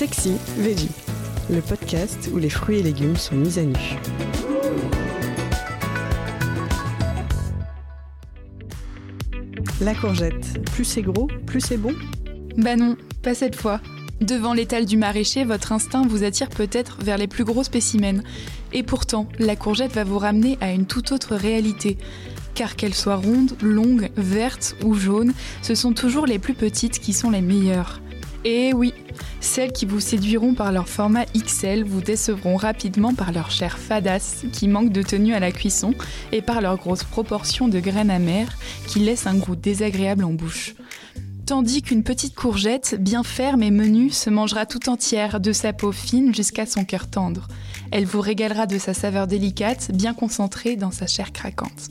Sexy Veggie, le podcast où les fruits et légumes sont mis à nu. La courgette, plus c'est gros, plus c'est bon? Bah non, pas cette fois. Devant l'étal du maraîcher, votre instinct vous attire peut-être vers les plus gros spécimens. Et pourtant, la courgette va vous ramener à une toute autre réalité. Car qu'elle soit ronde, longue, verte ou jaune, ce sont toujours les plus petites qui sont les meilleures. Et oui, celles qui vous séduiront par leur format XL vous décevront rapidement par leur chair fadasse qui manque de tenue à la cuisson et par leur grosse proportion de graines amères qui laissent un goût désagréable en bouche. Tandis qu'une petite courgette, bien ferme et menue, se mangera tout entière, de sa peau fine jusqu'à son cœur tendre. Elle vous régalera de sa saveur délicate, bien concentrée dans sa chair craquante.